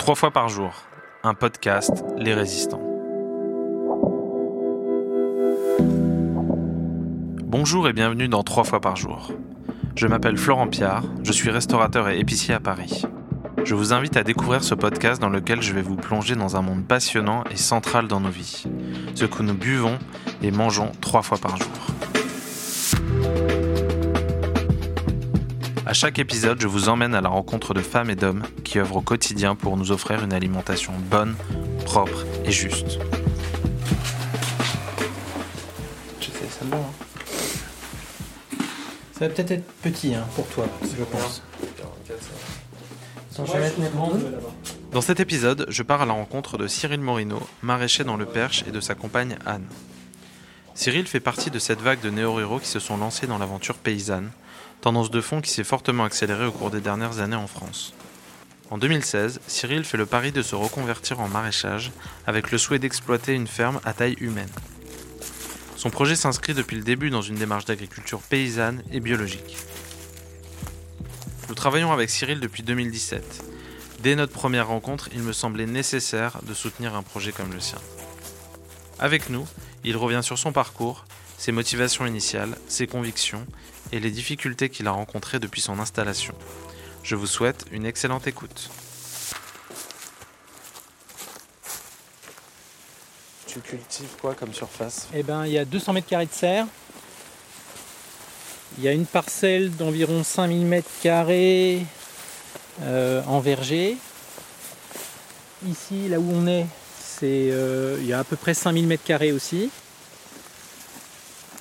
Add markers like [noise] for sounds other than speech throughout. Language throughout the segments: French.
Trois fois par jour, un podcast Les Résistants. Bonjour et bienvenue dans Trois fois par jour. Je m'appelle Florent Piard, je suis restaurateur et épicier à Paris. Je vous invite à découvrir ce podcast dans lequel je vais vous plonger dans un monde passionnant et central dans nos vies, ce que nous buvons et mangeons trois fois par jour. À chaque épisode, je vous emmène à la rencontre de femmes et d'hommes qui œuvrent au quotidien pour nous offrir une alimentation bonne, propre et juste. Je sais, ça va. Ça va peut-être être petit hein, pour toi, je pense. Dans cet épisode, je pars à la rencontre de Cyril Morino, maraîcher dans le Perche, et de sa compagne Anne. Cyril fait partie de cette vague de néo-ruraux qui se sont lancés dans l'aventure paysanne, tendance de fond qui s'est fortement accélérée au cours des dernières années en France. En 2016, Cyril fait le pari de se reconvertir en maraîchage avec le souhait d'exploiter une ferme à taille humaine. Son projet s'inscrit depuis le début dans une démarche d'agriculture paysanne et biologique. Nous travaillons avec Cyril depuis 2017. Dès notre première rencontre, il me semblait nécessaire de soutenir un projet comme le sien. Avec nous, il revient sur son parcours, ses motivations initiales, ses convictions et les difficultés qu'il a rencontrées depuis son installation. Je vous souhaite une excellente écoute. Tu cultives quoi comme surface? Eh ben, il y a 200 mètres carrés de serre. Il y a une parcelle d'environ 5000 mètres carrés euh, en verger. Ici, là où on est, c'est, euh, il y a à peu près 5000 mètres carrés aussi.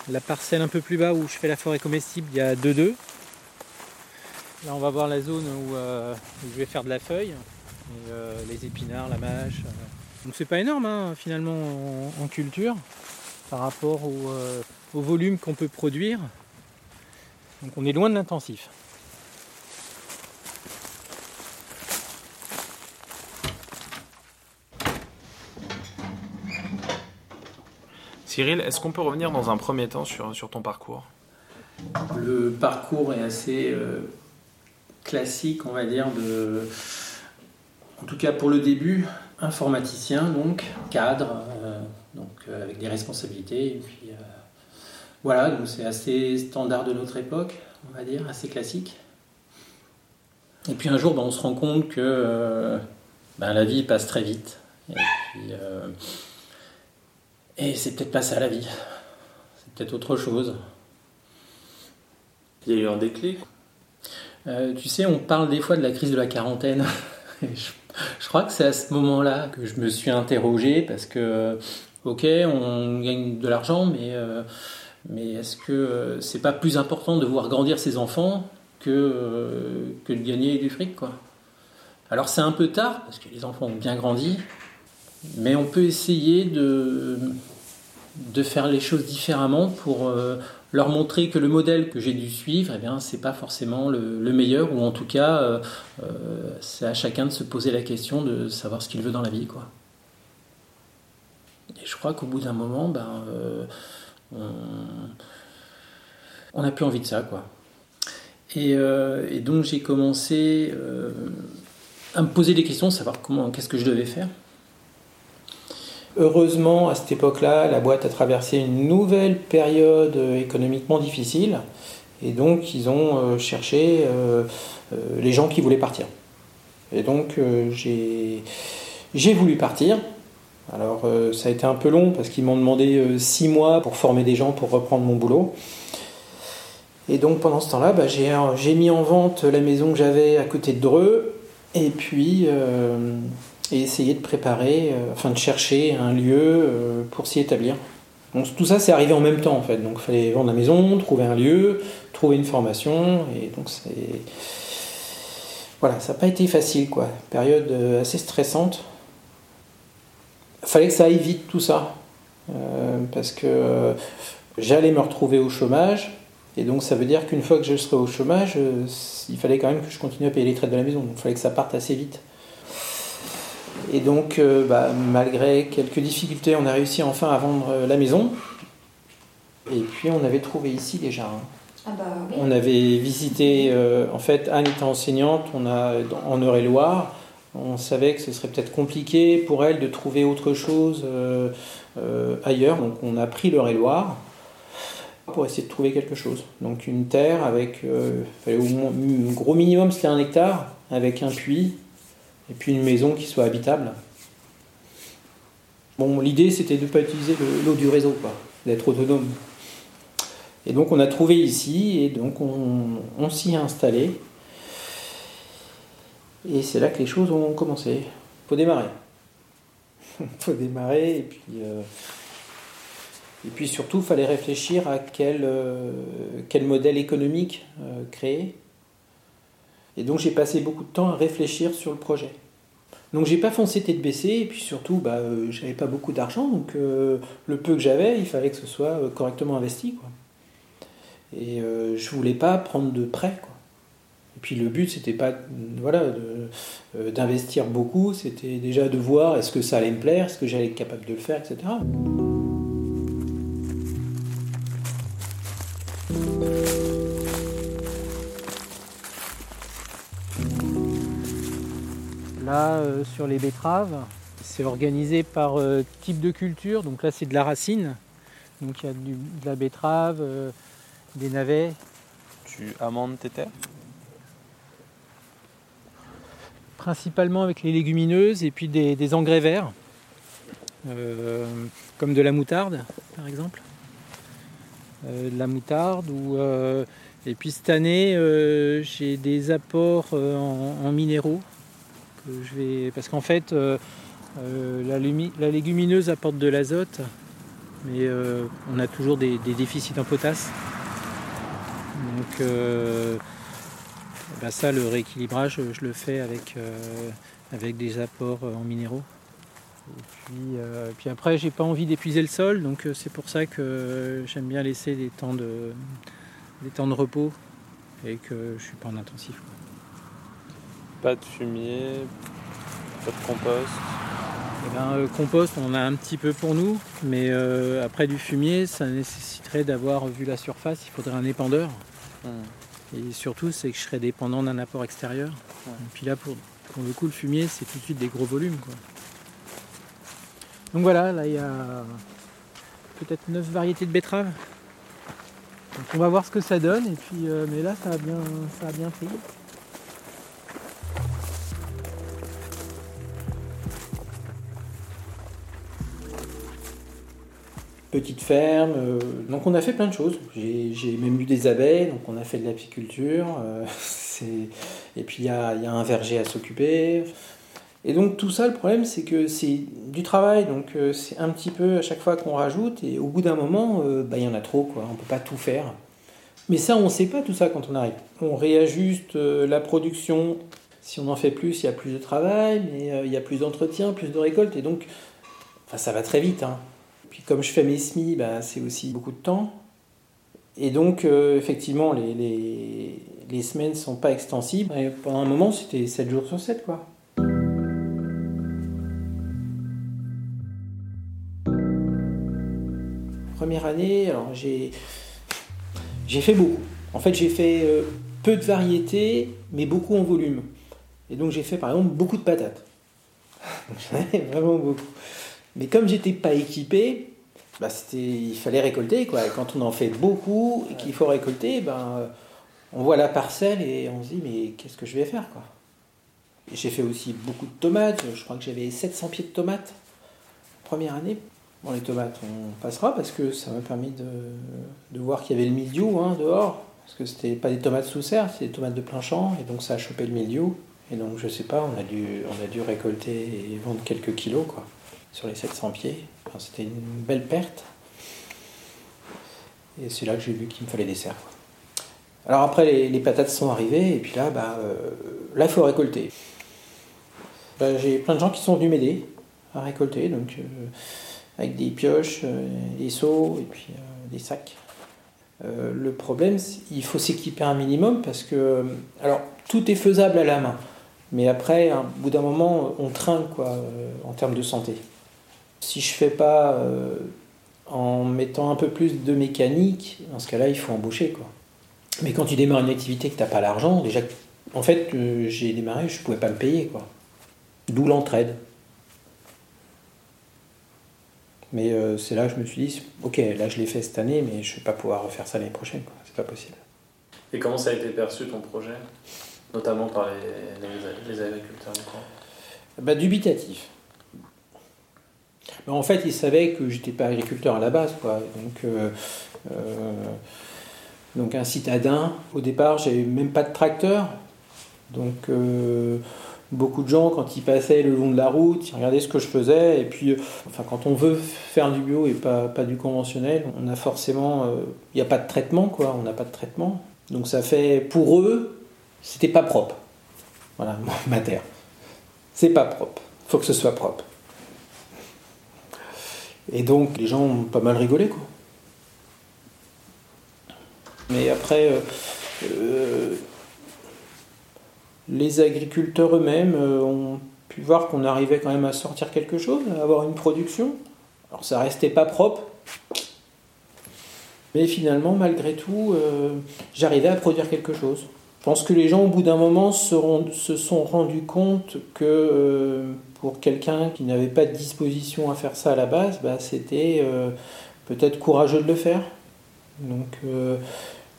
La parcelle un peu plus bas où je fais la forêt comestible, il y a 2-2. Là, on va voir la zone où, euh, je vais faire de la feuille, euh, les épinards, la mâche. euh. Donc c'est pas énorme hein, finalement en, culture par rapport euh, au volume qu'on peut produire. Donc on est loin de l'intensif. Cyril, est-ce qu'on peut revenir dans un premier temps sur, ton parcours? Le parcours est assez euh, classique, on va dire, en tout cas pour le début, informaticien, donc cadre, euh, donc euh, avec des responsabilités. Voilà, donc c'est assez standard de notre époque, on va dire, assez classique. Et puis un jour, ben, on se rend compte que ben, la vie passe très vite. Et c'est peut-être pas ça la vie. C'est peut-être autre chose. Il y a eu un déclic Euh, tu sais, on parle des fois de la crise de la quarantaine. [laughs] Je, je crois que c'est à ce moment-là que je me suis interrogé parce que, ok, on gagne de l'argent, mais, euh, mais est-ce que euh, c'est pas plus important de voir grandir ses enfants que, euh, que de gagner du fric, quoi? Alors c'est un peu tard parce que les enfants ont bien grandi, mais on peut essayer de, de faire les choses différemment pour euh, leur montrer que le modèle que j'ai dû suivre, eh bien, c'est pas forcément le, le meilleur, ou en tout cas, euh, euh, c'est à chacun de se poser la question de savoir ce qu'il veut dans la vie, quoi. Et je crois qu'au bout d'un moment, ben, on n'a plus envie de ça, quoi. Et, et donc j'ai commencé à me poser des questions, savoir qu'est-ce que je devais faire. Heureusement, à cette époque-là, la boîte a traversé une nouvelle période euh, économiquement difficile. Et donc, ils ont euh, cherché euh, les gens qui voulaient partir. Et donc, j'ai voulu partir. Alors, ça a été un peu long parce qu'ils m'ont demandé six mois pour former des gens pour reprendre mon boulot. Et donc, pendant ce temps-là, bah, j'ai mis en vente la maison que j'avais à côté de Dreux. Et puis, et essayer de préparer, euh, enfin de chercher un lieu euh, pour s'y établir. Donc tout ça, c'est arrivé en même temps en fait. Donc il fallait vendre la maison, trouver un lieu, trouver une formation, et donc c'est voilà, ça n'a pas été facile quoi. Période euh, assez stressante. Fallait que ça aille vite tout ça, parce que j'allais me retrouver au chômage. Et donc ça veut dire qu'une fois que je serai au chômage, il fallait quand même que je continue à payer les traites de la maison. Donc il fallait que ça parte assez vite. Et donc, euh, bah, malgré quelques difficultés, on a réussi enfin à vendre euh, la maison. Et puis on avait trouvé ici déjà. hein. Ah bah oui. On avait visité, euh, en fait, Anne était enseignante, on a en Eure-et-Loire, On savait que ce serait peut-être compliqué pour elle de trouver autre chose ailleurs, donc on a pris le Loire pour essayer de trouver quelque chose. Donc une terre avec, fallait au moins, un gros minimum c'était un hectare, avec un puits, et puis une maison qui soit habitable. Bon, l'idée c'était de ne pas utiliser l'eau du réseau, d'être autonome. Et donc on a trouvé ici, et donc on, s'y est installé. Et c'est là que les choses ont commencé. Il faut démarrer. Il [laughs] faut démarrer, et puis, euh, et puis surtout, il fallait réfléchir à quel, euh, modèle économique euh, créer. Et donc j'ai passé beaucoup de temps à réfléchir sur le projet. Donc j'ai pas foncé tête baissée, et puis surtout, bah, euh, j'avais pas beaucoup d'argent, donc euh, le peu que j'avais, il fallait que ce soit euh, correctement investi. Et je voulais pas prendre de prêt. Et puis le but, c'était pas voilà, d'investir beaucoup, c'était déjà de voir est-ce que ça allait me plaire, est-ce que j'allais être capable de le faire, etc. Là, euh, sur les betteraves, c'est organisé par euh, type de culture. Donc là, c'est de la racine. Donc il y a de la betterave, euh, des navets. Tu amendes tes terres? Principalement avec les légumineuses et puis des, engrais verts, comme de la moutarde par exemple. de la moutarde ou et puis cette année j'ai des apports en minéraux parce qu'en fait euh, euh, la, légumineuse apporte de l'azote, mais euh, on a toujours des, déficits en potasse. Donc bah ça, le rééquilibrage, je le fais avec, avec des apports en minéraux. Et puis, puis après, j'ai pas envie d'épuiser le sol, donc c'est pour ça que j'aime bien laisser des temps de, des temps de repos et que je suis pas en intensif. Pas de fumier, pas de compost eh ben, euh, compost, on en a un petit peu pour nous, mais euh, après du fumier, ça nécessiterait d'avoir vu la surface, il faudrait un épandeur. Hmm. Et surtout, c'est que je serais dépendant d'un apport extérieur. Et puis là, pour, pour, le coup, le fumier, c'est tout de suite des gros volumes. Donc voilà, là, il y a peut-être 9 variétés de betteraves. Donc on va voir ce que ça donne, et puis, euh, mais là, ça a bien, ça a bien pris. Petite ferme. Euh, donc on a fait plein de choses. J'ai même eu des abeilles, donc on a fait de l'apiculture. Euh, [laughs] et puis il y a, un verger à s'occuper. Et donc tout ça, le problème, c'est que c'est du travail, donc euh, c'est un petit peu à chaque fois qu'on rajoute, et au bout d'un moment, bah, il y en a trop, on ne peut pas tout faire. Mais ça, on ne sait pas tout ça quand on arrive. On réajuste la production, si on en fait plus, il y a plus de travail, mais il y a plus d'entretien, plus de récolte, et donc ça va très vite. Hein. Puis comme je fais mes SMI, bah, c'est aussi beaucoup de temps. Et donc, euh, effectivement, les, les, semaines ne sont pas extensibles. Et pendant un moment, c'était 7 jours sur 7, quoi. Première année, alors j'ai, j'ai fait beaucoup. En fait, j'ai fait euh, peu de variétés, mais beaucoup en volume. Et donc, j'ai fait par exemple beaucoup de patates. [laughs] vraiment beaucoup. Mais comme j'étais pas équipé, bah il fallait récolter. Quoi. Quand on en fait beaucoup et qu'il faut récolter, ben, on voit la parcelle et on se dit mais qu'est-ce que je vais faire quoi? J'ai fait aussi beaucoup de tomates. Je crois que j'avais 700 pieds de tomates première année. Bon, les tomates, on passera parce que ça m'a permis de, de voir qu'il y avait le mildiou hein, dehors. Parce que c'était pas des tomates sous serre, c'était des tomates de plein champ. Et donc ça a chopé le mildiou. Et donc je sais pas, on a dû, on a dû récolter et vendre quelques kilos. quoi sur les 700 pieds. C'était une belle perte. Et c'est là que j'ai vu qu'il me fallait des serres. Alors après, les, patates sont arrivées, et puis là, bah, euh, il faut récolter. Bah, j'ai plein de gens qui sont venus m'aider à récolter, donc euh, avec des pioches, euh, des seaux, et puis des sacs. le problème, il faut s'équiper un minimum parce que, alors, tout est faisable à la main, mais après, au bout d'un moment, on trinque quoi, en termes de santé. Si je fais pas euh, en mettant un peu plus de mécanique, dans ce cas-là, il faut embaucher. Quoi. Mais quand tu démarres une activité que tu n'as pas l'argent, déjà, en fait, euh, j'ai démarré, je ne pouvais pas me payer. Quoi. D'où l'entraide. Mais euh, c'est là que je me suis dit, ok, là je l'ai fait cette année, mais je ne vais pas pouvoir refaire ça l'année prochaine, quoi. c'est pas possible. Et comment ça a été perçu ton projet? Notamment par les, les, agriculteurs du coin bah, Dubitatif. En fait, ils savaient que j'étais pas agriculteur à la base, quoi. Donc, euh, euh, donc un citadin. Au départ, j'avais même pas de tracteur. Donc beaucoup de gens, quand ils passaient le long de la route, ils regardaient ce que je faisais. Et puis, euh, enfin, quand on veut faire du bio et pas, pas du conventionnel, on a forcément. Euh, il n'y a pas de traitement, quoi. On n'a pas de traitement. Donc, ça fait. Pour eux, c'était pas propre. Voilà, [laughs] ma terre. C'est pas propre. faut que ce soit propre. Et donc, les gens ont pas mal rigolé, quoi. Mais après. Euh, les agriculteurs eux-mêmes euh, ont pu voir qu'on arrivait quand même à sortir quelque chose, à avoir une production. Alors ça restait pas propre, mais finalement, malgré tout, euh, j'arrivais à produire quelque chose. Je pense que les gens, au bout d'un moment, se, sont rendus compte que euh, pour quelqu'un qui n'avait pas de disposition à faire ça à la base, bah, c'était peut-être courageux de le faire. Donc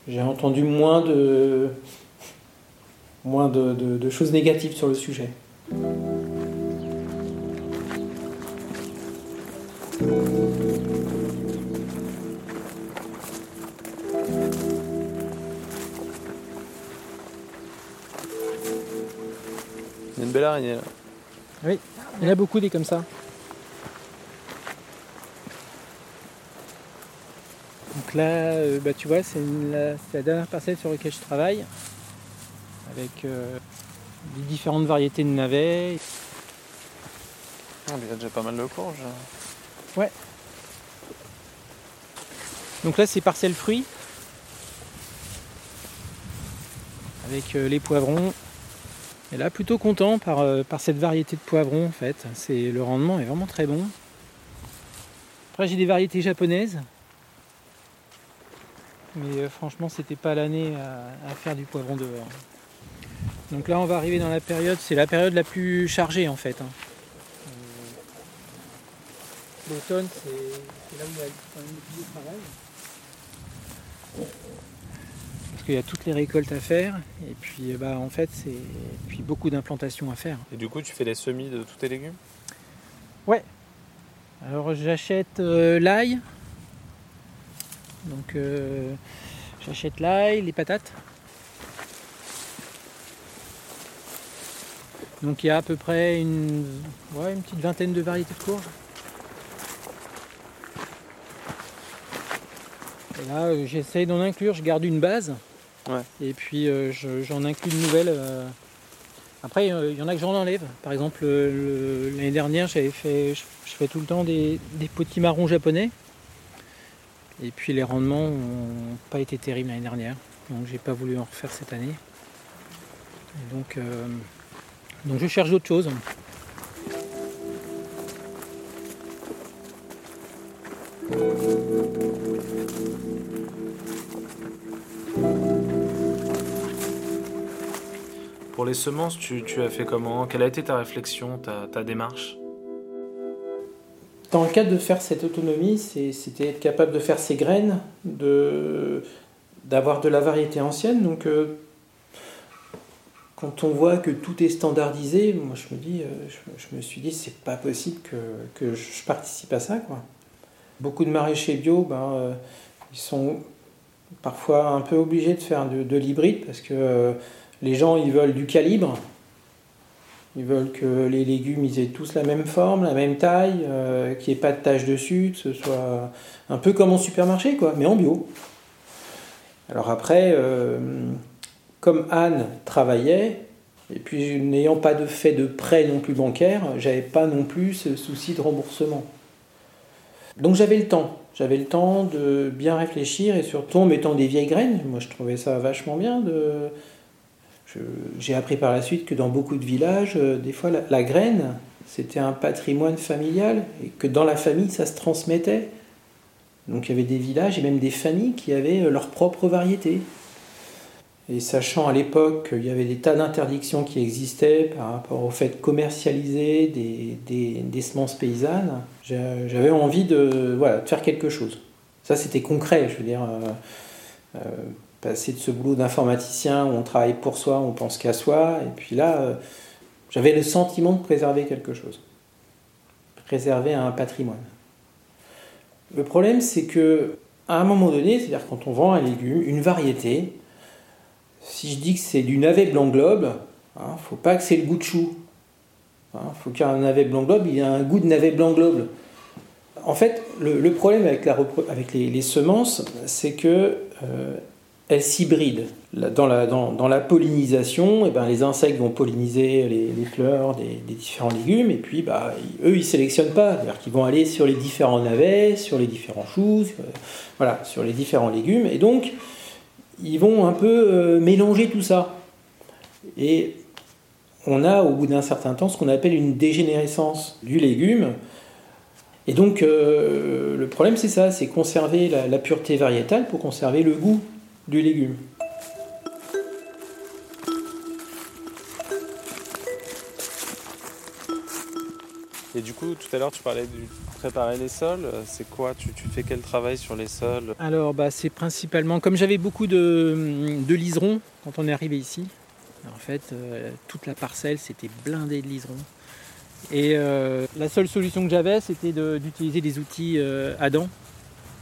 j'ai entendu moins de, moins de, choses négatives sur le sujet. Il y a une belle araignée là. Oui, il y en a beaucoup des comme ça. Donc là, euh, bah, tu vois, c'est la dernière parcelle sur laquelle je travaille avec euh, les différentes variétés de navets. Ah, il y a déjà pas mal de courges. Ouais. Donc là c'est parcelle fruits avec euh, les poivrons. Et là plutôt content par, euh, par cette variété de poivrons en fait. C'est, le rendement est vraiment très bon. Après j'ai des variétés japonaises. Mais franchement c'était pas l'année à, faire du poivron dehors. Donc là, on va arriver dans la période, c'est la période la plus chargée en fait. Hein. Euh, l'automne, c'est là où il y a quand même le plus de travail. Parce qu'il y a toutes les récoltes à faire, et puis bah, en fait, c'est puis beaucoup d'implantations à faire. Et du coup, tu fais les semis de tous tes légumes? Ouais. Alors j'achète euh, l'ail. Donc euh, j'achète l'ail, les patates. Donc il y a à peu près une, une petite vingtaine de variétés de courges. Et là, euh, j'essaye d'en inclure, je garde une base. Et puis euh, j'en inclus de nouvelles. Euh. Après, il y en a que j'en enlève. Par exemple, l'année dernière, j'avais fait, je, fais tout le temps des, petits marrons japonais. Et puis les rendements n'ont pas été terribles l'année dernière. Donc j'ai pas voulu en refaire cette année. donc donc je cherche d'autres choses. Pour les semences, tu, as fait comment? Quelle a été ta réflexion, ta, démarche? Dans le cadre de faire cette autonomie, c'était être capable de faire ses graines, d'avoir de, la variété ancienne. Donc euh, quand on voit que tout est standardisé, moi je me dis, euh, je, me suis dit, c'est pas possible que, je participe à ça. Quoi. Beaucoup de maraîchers bio, ben, euh, ils sont parfois un peu obligés de faire de, l'hybride parce que les gens ils veulent du calibre. Ils veulent que les légumes ils aient tous la même forme, la même taille, qu'il n'y ait pas de taches dessus, que ce soit un peu comme en supermarché, quoi, mais en bio. Alors après, comme Anne travaillait, et puis n'ayant pas de fait de prêt non plus bancaire, j'avais pas non plus ce souci de remboursement. Donc j'avais le temps, j'avais le temps de bien réfléchir et surtout en mettant des vieilles graines. Moi je trouvais ça vachement bien. De... J'ai appris par la suite que dans beaucoup de villages, euh, des fois la, graine c'était un patrimoine familial et que dans la famille ça se transmettait. Donc il y avait des villages et même des familles qui avaient euh, leur propre variété. Et sachant à l'époque qu'il y avait des tas d'interdictions qui existaient par rapport au fait de commercialiser des, semences paysannes, j'avais envie de, voilà, de faire quelque chose. Ça, c'était concret, je veux dire. Euh, passer de ce boulot d'informaticien où on travaille pour soi, on pense qu'à soi, et puis là, euh, j'avais le sentiment de préserver quelque chose, préserver un patrimoine. Le problème, c'est que à un moment donné, c'est-à-dire quand on vend un légume, une variété, si je dis que c'est du navet blanc globe, il hein, ne faut pas que c'est le goût de chou. Il hein, faut qu'un navet blanc globe, il ait un goût de navet blanc globe. En fait, le, problème avec les, semences, c'est que euh, elles s'hybrident. Dans la, pollinisation, eh ben, les insectes vont polliniser les, fleurs des, différents légumes, et puis bah, eux, ils sélectionnent pas. C'est-à-dire qu'ils vont aller sur les différents navets, sur les différents choux, voilà, sur les différents légumes, et donc ils vont un peu euh, mélanger tout ça. Et on a au bout d'un certain temps ce qu'on appelle une dégénérescence du légume. Et donc euh, le problème c'est ça, c'est conserver la, pureté variétale pour conserver le goût du légume. Et du coup, tout à l'heure, tu parlais de préparer les sols. C'est quoi tu, fais quel travail sur les sols Alors, bah, c'est principalement, comme j'avais beaucoup de, de, liserons quand on est arrivé ici, en fait, euh, toute la parcelle, c'était blindé de liserons. Et euh, la seule solution que j'avais, c'était d'utiliser des outils euh, Adam,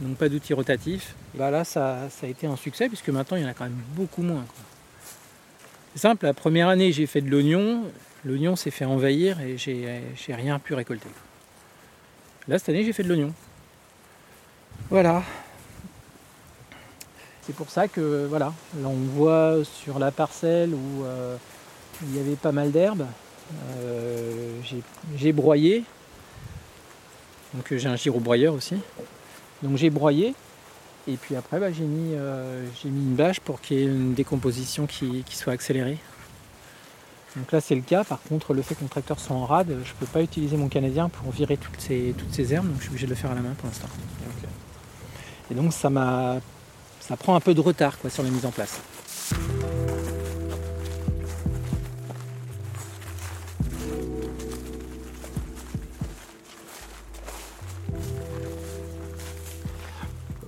donc pas d'outils rotatifs. Bah là, ça, a été un succès puisque maintenant il y en a quand même beaucoup moins. C'est simple, la première année j'ai fait de l'oignon, l'oignon s'est fait envahir et j'ai rien pu récolter. Là, cette année, j'ai fait de l'oignon. Voilà. C'est pour ça que, voilà, là on voit sur la parcelle où euh, il y avait pas mal d'herbes, euh, j'ai broyé. Donc j'ai un gyrobroyeur aussi. Donc j'ai broyé et puis après bah, j'ai mis, euh, mis, une bâche pour qu'il y ait une décomposition qui, soit accélérée. Donc là c'est le cas, par contre le fait que mon tracteur soit en rade, je ne peux pas utiliser mon canadien pour virer toutes ces, toutes ces herbes, donc je suis obligé de le faire à la main pour l'instant. Et donc ça m'a ça prend un peu de retard quoi, sur la mise en place.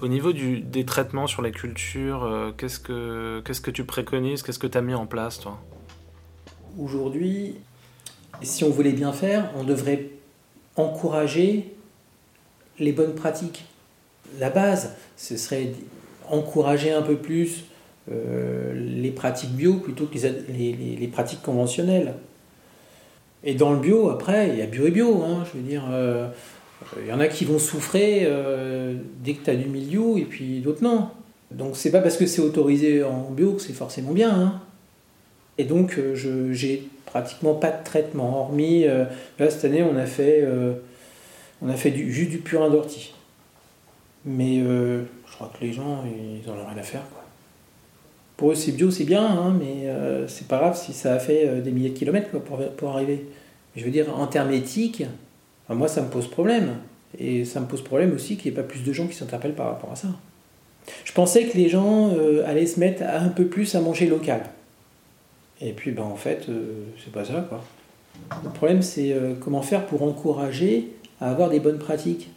Au niveau des traitements sur les cultures, euh, qu'est-ce, que, tu préconises Qu'est-ce que tu as mis en place, toi? Aujourd'hui, si on voulait bien faire, on devrait encourager les bonnes pratiques. La base, ce serait encourager un peu plus euh, les pratiques bio plutôt que les, les, pratiques conventionnelles. Et dans le bio, après, il y a bio et bio. Hein, je veux dire, euh, il y en a qui vont souffrir euh, dès que tu as du milieu et puis d'autres non. Donc c'est pas parce que c'est autorisé en bio que c'est forcément bien. Hein. Et donc euh, j'ai pratiquement pas de traitement, hormis euh, là cette année on a fait on a fait du, juste du purin d'ortie. Mais je crois que les gens ils en ont rien à faire quoi. Pour eux c'est bio c'est bien, hein, mais c'est pas grave si ça a fait des milliers de kilomètres pour, pour arriver. Je veux dire en termes éthiques, moi, ça me pose problème. Et ça me pose problème aussi qu'il n'y ait pas plus de gens qui s'interpellent par rapport à ça. Je pensais que les gens euh, allaient se mettre un peu plus à manger local. Et puis, ben, en fait, euh, c'est pas ça, quoi. Le problème, c'est euh, comment faire pour encourager à avoir des bonnes pratiques.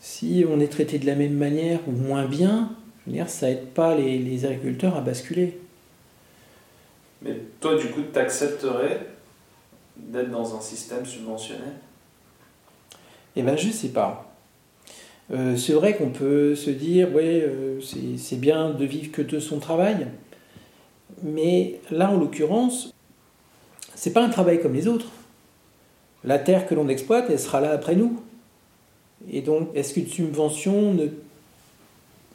Si on est traité de la même manière ou moins bien, je veux dire, ça aide pas les, les agriculteurs à basculer. Mais toi, du coup, tu accepterais d'être dans un système subventionné? Eh bien, je ne sais pas. Euh, c'est vrai qu'on peut se dire, ouais, euh, c'est bien de vivre que de son travail, mais là, en l'occurrence, c'est pas un travail comme les autres. La terre que l'on exploite, elle sera là après nous. Et donc, est-ce qu'une subvention ne,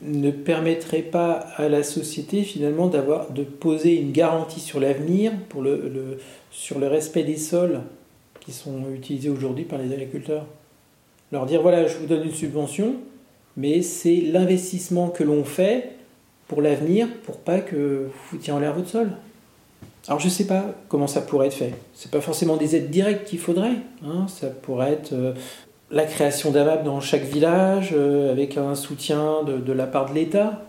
ne permettrait pas à la société finalement d'avoir de poser une garantie sur l'avenir pour le, sur le respect des sols qui sont utilisés aujourd'hui par les agriculteurs? Leur dire voilà, je vous donne une subvention, mais c'est l'investissement que l'on fait pour l'avenir pour pas que vous foutiez en l'air votre sol. Alors je ne sais pas comment ça pourrait être fait. C'est pas forcément des aides directes qu'il faudrait. Hein. Ça pourrait être euh, la création d'un map dans chaque village euh, avec un soutien de, la part de l'État.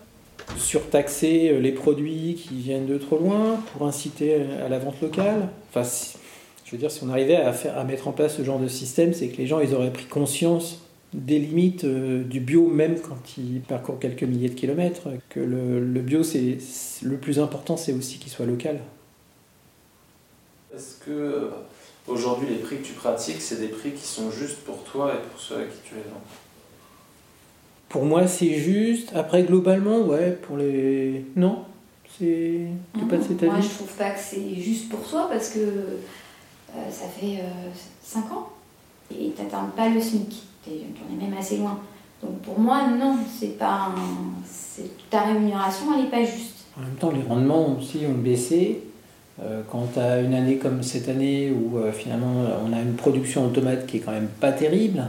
surtaxer les produits qui viennent de trop loin pour inciter à la vente locale. Enfin, je veux dire, si on arrivait à, faire, à mettre en place ce genre de système, c'est que les gens ils auraient pris conscience des limites euh, du bio, même quand ils parcourent quelques milliers de kilomètres. Que le, le bio, c'est le plus important, c'est aussi qu'il soit local. Est-ce que euh, aujourd'hui les prix que tu pratiques, c'est des prix qui sont justes pour toi et pour ceux à qui tu les vends Pour moi, c'est juste. Après, globalement, ouais, pour les. Non C'est. pas de cet avis Moi, je trouve pas que c'est juste pour soi parce que euh, ça fait 5 ans et tu n'atteins pas le SMIC tu es même assez loin. Donc pour moi, non, c'est pas ta rémunération, elle n'est pas juste. En même temps, les rendements aussi ont baissé. Euh, quand tu as une année comme cette année où euh, finalement on a une production automate qui est quand même pas terrible,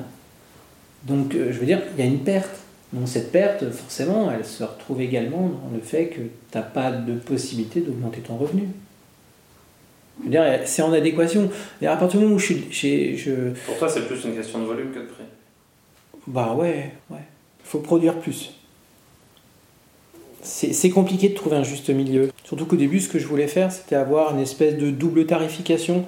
donc euh, je veux dire, il y a une perte. Donc cette perte, forcément, elle se retrouve également dans le fait que tu n'as pas de possibilité d'augmenter ton revenu. Je veux dire, c'est en adéquation. Et à partir du moment où je suis. Je... Pour toi, c'est plus une question de volume que de prix bah ouais, ouais. Il faut produire plus. C'est compliqué de trouver un juste milieu. Surtout qu'au début, ce que je voulais faire, c'était avoir une espèce de double tarification.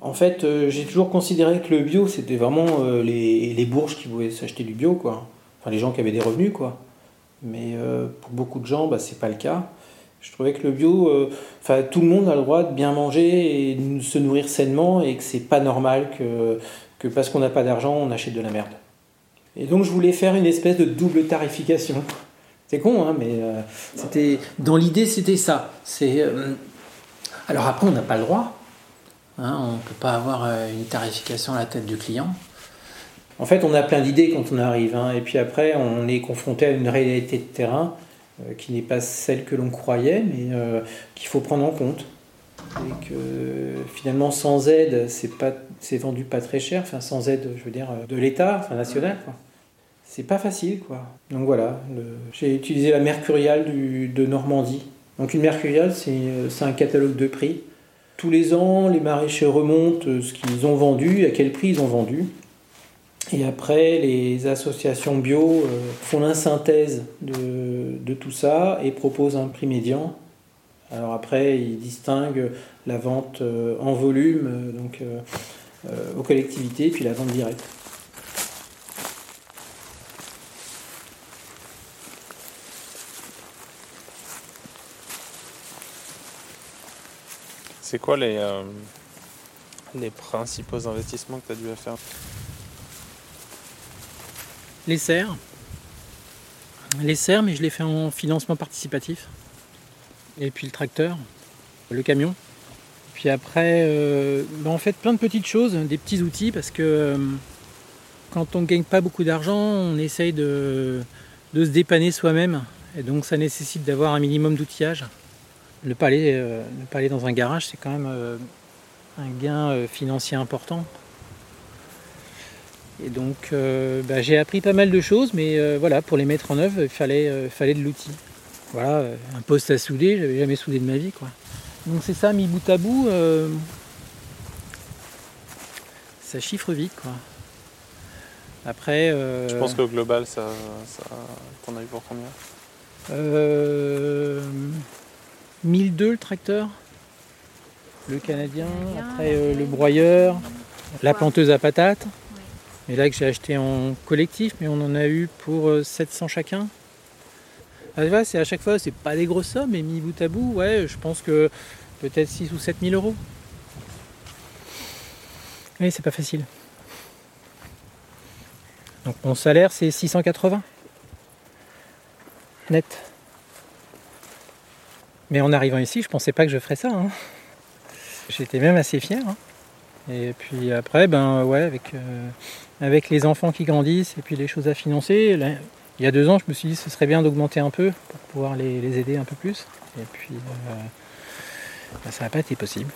En fait, euh, j'ai toujours considéré que le bio, c'était vraiment euh, les, les, bourges qui voulaient s'acheter du bio, quoi. Enfin, les gens qui avaient des revenus, quoi. Mais euh, pour beaucoup de gens, bah, c'est pas le cas. Je trouvais que le bio, enfin, tout le monde a le droit de bien manger et de se nourrir sainement et que c'est pas normal que, parce qu'on n'a pas d'argent, on achète de la merde. Et donc je voulais faire une espèce de double tarification. [laughs] C'est con, hein, mais euh, c'était dans l'idée c'était ça. C'est euh, alors après on n'a pas le droit. Hein, on ne peut pas avoir euh, une tarification à la tête du client. En fait, on a plein d'idées quand on arrive, hein, et puis après on est confronté à une réalité de terrain qui n'est pas celle que l'on croyait, mais qu'il faut prendre en compte. Et que finalement sans aide, c'est c'est vendu pas très cher, enfin sans aide, je veux dire, de l'État, enfin national. C'est pas facile, quoi. Donc voilà, j'ai utilisé la Mercuriale de Normandie. Donc une Mercuriale, euh, c'est un catalogue de prix. Tous les ans, les maraîchers remontent euh, ce qu'ils ont vendu, à quel prix ils ont vendu. Et après, les associations bio euh, font l'insynthèse de, de, tout ça et proposent un prix médian. Alors après, ils distinguent la vente en volume, donc aux collectivités, puis la vente directe. C'est quoi les, euh, les principaux investissements que tu as dû faire? Les serres. Les serres, mais je les fais en financement participatif. Et puis le tracteur, le camion. Puis après, euh, ben, en fait plein de petites choses, des petits outils, parce que euh, quand on ne gagne pas beaucoup d'argent, on essaye de, se dépanner soi-même. Et donc ça nécessite d'avoir un minimum d'outillage ne pas aller, euh, pas aller dans un garage, c'est quand même euh, un gain financier important. Et donc bah, j'ai appris pas mal de choses, mais voilà, pour les mettre en œuvre, il fallait, fallait de l'outil. Voilà, un poste à souder, j'avais jamais soudé de ma vie. Quoi. Donc c'est ça, mis bout à bout, ça chiffre vite. Quoi. Après. Je pense qu'au global, ça, ça t'en as eu pour combien? 1002 le tracteur, le canadien, après euh, le broyeur, la planteuse à patates. Et là que j'ai acheté en collectif, mais on en a eu pour 700 euh, chacun. Ah, c'est à chaque fois, c'est pas des grosses sommes, mais mis bout à bout, ouais, je pense que peut-être 6 ou 7 000 euros. Oui, c'est pas facile. Donc mon salaire, c'est 680 net. Mais en arrivant ici, je pensais pas que je ferais ça. Hein. J'étais même assez fier. Hein. Et puis après, ben ouais, avec, euh, avec les enfants qui grandissent et puis les choses à financer, il y a deux ans, je me suis dit que ce serait bien d'augmenter un peu pour pouvoir les, aider un peu plus. Et puis euh, ben, ça n'a pas été possible.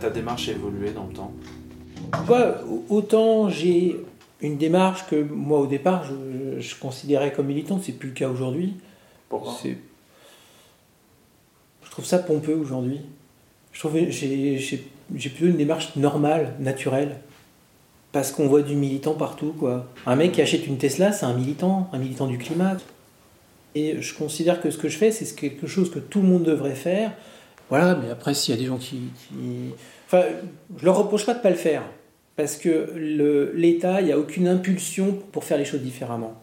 Ta, démarche a évolué dans le temps bah, Autant j'ai une démarche que moi au départ je, considérais comme militante, c'est plus le cas aujourd'hui. Pourquoi Je trouve ça pompeux aujourd'hui. Je trouve j'ai plutôt une démarche normale, naturelle. Parce qu'on voit du militant partout, quoi. Un mec qui achète une Tesla, c'est un militant, un militant du climat. Et je considère que ce que je fais, c'est quelque chose que tout le monde devrait faire. Voilà, mais après, s'il y a des gens qui, Enfin, je leur reproche pas de pas le faire. Parce que l'État, il n'y a aucune impulsion pour faire les choses différemment.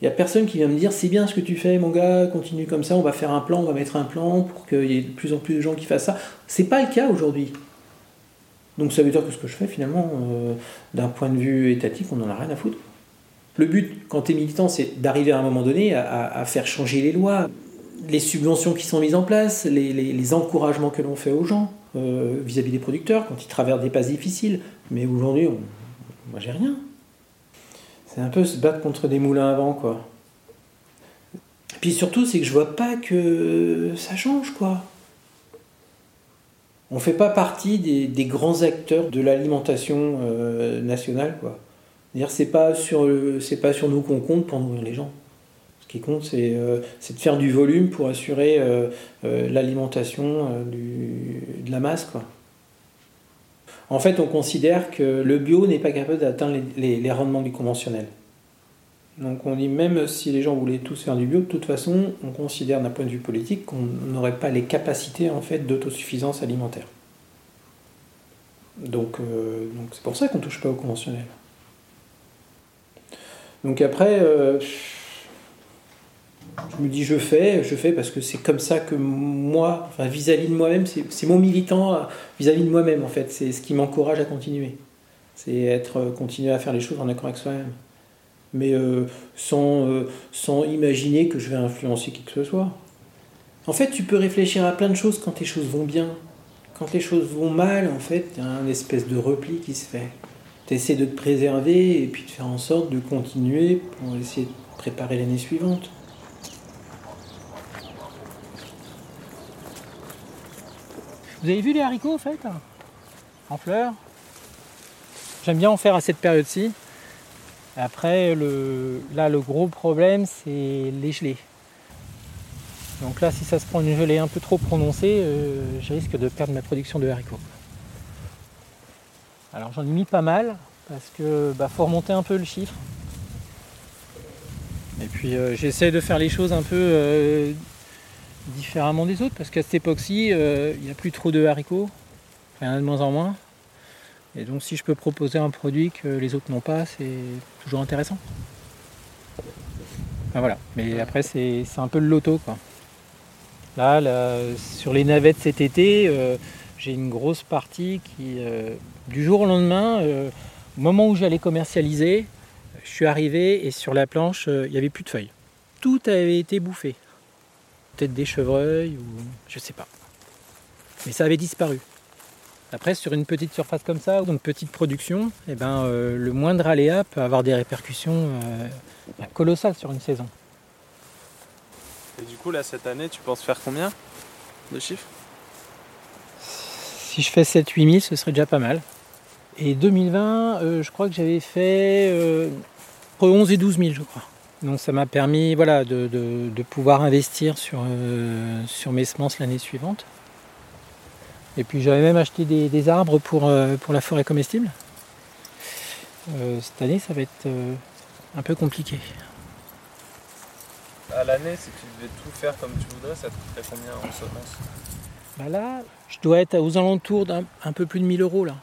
Il n'y a personne qui vient me dire c'est bien ce que tu fais, mon gars, continue comme ça, on va faire un plan, on va mettre un plan pour qu'il y ait de plus en plus de gens qui fassent ça. C'est pas le cas aujourd'hui. Donc ça veut dire que ce que je fais finalement, euh, d'un point de vue étatique, on n'en a rien à foutre. Le but, quand tu es militant, c'est d'arriver à un moment donné à, faire changer les lois, les subventions qui sont mises en place, les, encouragements que l'on fait aux gens euh, vis-à-vis des producteurs quand ils traversent des passes difficiles. Mais aujourd'hui, moi j'ai rien. C'est un peu se battre contre des moulins à vent, quoi. Puis surtout, c'est que je vois pas que ça change, quoi. On fait pas partie des, grands acteurs de l'alimentation euh, nationale, quoi. C'est pas sur c'est pas sur nous qu'on compte pour nourrir les gens. Ce qui compte, c'est euh, de faire du volume pour assurer euh, l'alimentation de la masse. En fait, on considère que le bio n'est pas capable d'atteindre les, rendements du conventionnel. Donc on dit même si les gens voulaient tous faire du bio, de toute façon, on considère d'un point de vue politique qu'on n'aurait pas les capacités en fait d'autosuffisance alimentaire. Donc euh, c'est pour ça qu'on touche pas au conventionnel. Donc après, euh, je me dis je fais, je fais parce que c'est comme ça que moi, enfin, vis-à-vis de moi-même, c'est mon militant vis-à-vis de moi-même en fait, c'est ce qui m'encourage à continuer. C'est être continuer à faire les choses en accord avec soi-même mais euh, sans, euh, sans imaginer que je vais influencer qui que ce soit. En fait, tu peux réfléchir à plein de choses quand les choses vont bien. Quand les choses vont mal, en fait, il y a un espèce de repli qui se fait. Tu essaies de te préserver et puis de faire en sorte de continuer pour essayer de préparer l'année suivante. Vous avez vu les haricots en fait En fleurs? J'aime bien en faire à cette période-ci. Après, le, là, le gros problème, c'est les gelées. Donc là, si ça se prend une gelée un peu trop prononcée, euh, je risque de perdre ma production de haricots. Alors j'en ai mis pas mal, parce que bah, faut remonter un peu le chiffre. Et puis euh, j'essaie de faire les choses un peu euh, différemment des autres, parce qu'à cette époque-ci, il n'y a plus trop de haricots, enfin, de moins en moins. Et donc si je peux proposer un produit que les autres n'ont pas, c'est toujours intéressant. voilà. Mais après c'est un peu le loto quoi. Là, sur les navettes cet été, euh, j'ai une grosse partie qui, euh, du jour au lendemain, euh, au moment où j'allais commercialiser, je suis arrivé et sur la planche, il n'y avait plus de feuilles. Tout avait été bouffé. Peut-être des chevreuils ou je sais pas. Mais ça avait disparu. Après, sur une petite surface comme ça, ou une petite production, eh ben, euh, le moindre aléa peut avoir des répercussions euh, colossales sur une saison. Et du coup, là, cette année, tu penses faire combien de chiffres? Si je fais 7-8 000, ce serait déjà pas mal. Et 2020, euh, je crois que j'avais fait entre 11 et 12 000, je crois. Donc ça m'a permis voilà, de, pouvoir investir sur, sur mes semences l'année suivante. Et puis j'avais même acheté des, arbres pour, euh, pour la forêt comestible. Euh, cette année, ça va être euh, un peu compliqué. À l'année, si tu devais tout faire comme tu voudrais, ça te coûterait combien en semences? Bah Là, je dois être aux alentours d'un peu plus de 1000 euros. Là.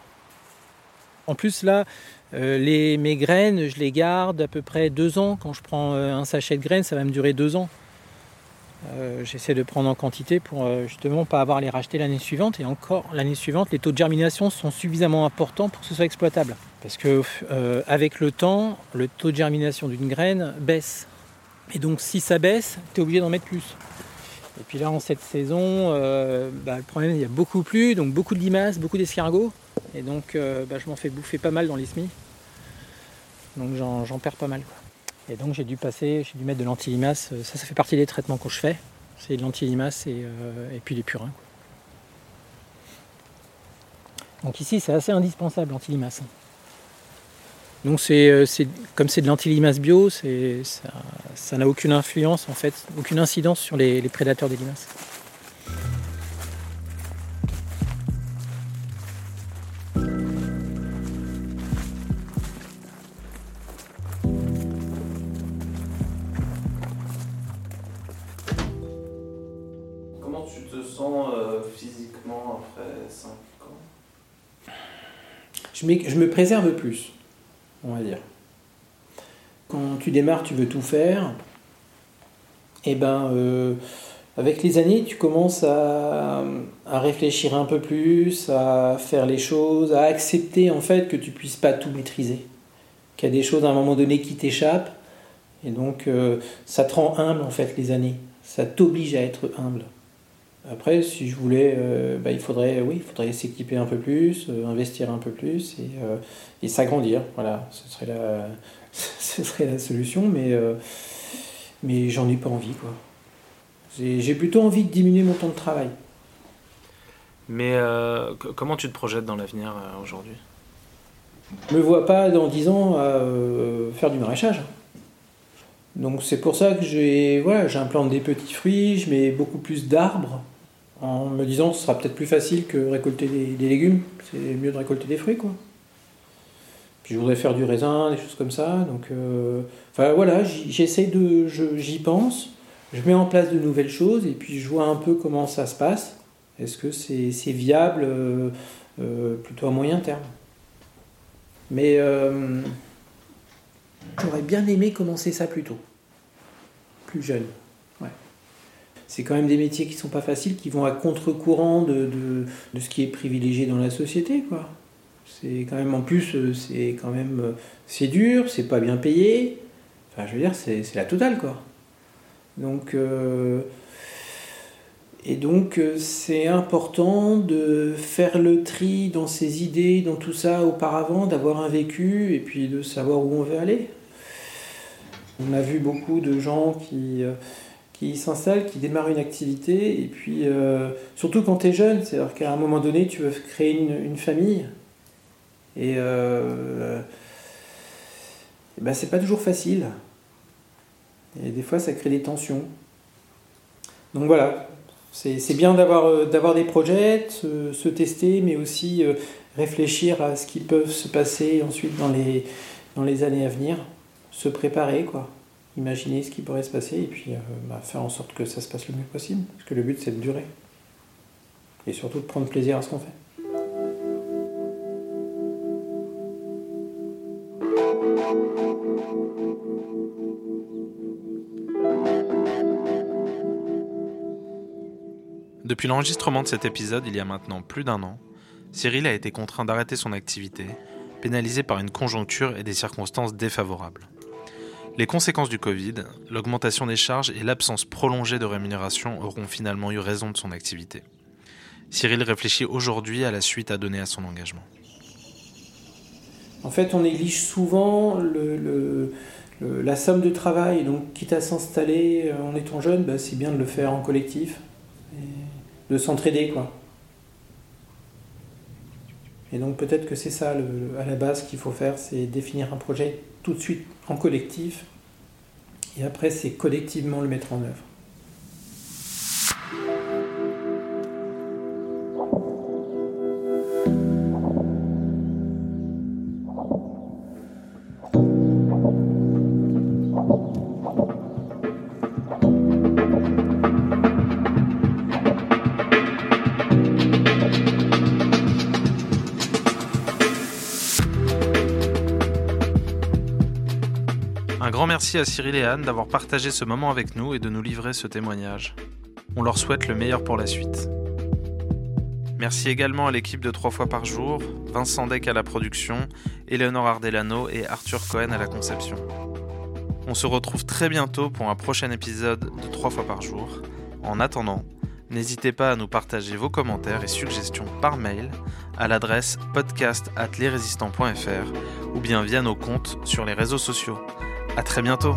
En plus, là, les, mes graines, je les garde à peu près deux ans. Quand je prends un sachet de graines, ça va me durer deux ans. Euh, j'essaie de prendre en quantité pour euh, justement pas avoir les racheter l'année suivante. Et encore l'année suivante, les taux de germination sont suffisamment importants pour que ce soit exploitable. Parce que euh, avec le temps, le taux de germination d'une graine baisse. Et donc si ça baisse, tu es obligé d'en mettre plus. Et puis là en cette saison, bah, le problème il y a beaucoup plus, donc beaucoup de limaces, beaucoup d'escargots. Et donc bah, je m'en fais bouffer pas mal dans les semis. Donc j'en perds pas mal. Et donc j'ai dû passer, j'ai dû mettre de l'anti-limace. Euh, ça, ça fait partie des traitements que je fais. C'est de l'anti-limace et, euh, et, puis des purins. Donc ici c'est assez indispensable l'anti-limace. Donc c'est, comme c'est de l'antilimace bio, ça n'a aucune influence en fait, aucune incidence sur les prédateurs des limaces. Je me préserve plus, on va dire. Quand tu démarres, tu veux tout faire. Et eh ben, euh, avec les années, tu commences à, réfléchir un peu plus, à faire les choses, à accepter en fait que tu puisses pas tout maîtriser, qu'il y a des choses à un moment donné qui t'échappent. Et donc, euh, ça te rend humble en fait les années. Ça t'oblige à être humble. Après, si je voulais, euh, bah, il faudrait, oui, il faudrait s'équiper un peu plus, euh, investir un peu plus et, euh, et s'agrandir. Voilà, ce serait la, [laughs] ce serait la solution, mais, mais j'en ai pas envie, quoi. J'ai plutôt envie de diminuer mon temps de travail. Mais comment tu te projettes dans l'avenir aujourd'hui? Je me vois pas dans 10 ans faire du maraîchage. Donc c'est pour ça que j'ai voilà, j'implante des petits fruits, je mets beaucoup plus d'arbres en me disant que ce sera peut-être plus facile que récolter des, légumes. C'est mieux de récolter des fruits, quoi. Puis je voudrais faire du raisin, des choses comme ça. Donc, euh, enfin voilà, j'essaie de, j'y pense. Je mets en place de nouvelles choses et puis je vois un peu comment ça se passe. Est-ce que c'est viable euh, euh, plutôt à moyen terme? Mais j'aurais bien aimé commencer ça plus tôt, plus jeune c'est quand même des métiers qui sont pas faciles, qui vont à contre-courant de, de, ce qui est privilégié dans la société, quoi. C'est quand même, en plus, euh, c'est quand même, euh, c'est dur, c'est pas bien payé. Enfin, je veux dire, c'est la totale, quoi. Donc, euh, et donc, c'est important de faire le tri dans ses idées, dans tout ça auparavant, d'avoir un vécu et puis de savoir où on veut aller. On a vu beaucoup de gens qui qui s'installe, qui démarre une activité, et puis euh, surtout quand tu es jeune, c'est-à-dire qu'à un moment donné, tu veux créer une, famille, et, euh, ben, c'est pas toujours facile. Et des fois, ça crée des tensions. Donc voilà, c'est bien d'avoir euh, d'avoir des projets, se, tester, mais aussi réfléchir à ce qui peut se passer ensuite dans les, dans les années à venir, se préparer, quoi imaginer ce qui pourrait se passer et puis euh, bah, faire en sorte que ça se passe le mieux possible. Parce que le but, c'est de durer. Et surtout de prendre plaisir à ce qu'on fait. Depuis l'enregistrement de cet épisode il y a maintenant plus d'un an, Cyril a été contraint d'arrêter son activité, pénalisé par une conjoncture et des circonstances défavorables. Les conséquences du Covid, l'augmentation des charges et l'absence prolongée de rémunération auront finalement eu raison de son activité. Cyril réfléchit aujourd'hui à la suite à donner à son engagement. En fait, on néglige souvent la somme de travail. Donc, quitte à s'installer euh, en étant jeune, bah, c'est bien de le faire en collectif, de s'entraider. quoi. Et donc, peut-être que c'est ça, à la base, qu'il faut faire, c'est définir un projet tout de suite en collectif, et après c'est collectivement le mettre en œuvre. Merci à Cyril et Anne d'avoir partagé ce moment avec nous et de nous livrer ce témoignage. On leur souhaite le meilleur pour la suite. Merci également à l'équipe de 3 fois par jour, Vincent Deck à la production, Eleonore Ardelano et Arthur Cohen à la conception. On se retrouve très bientôt pour un prochain épisode de 3 fois par jour. En attendant, n'hésitez pas à nous partager vos commentaires et suggestions par mail à l'adresse podcast ou bien via nos comptes sur les réseaux sociaux. À très bientôt.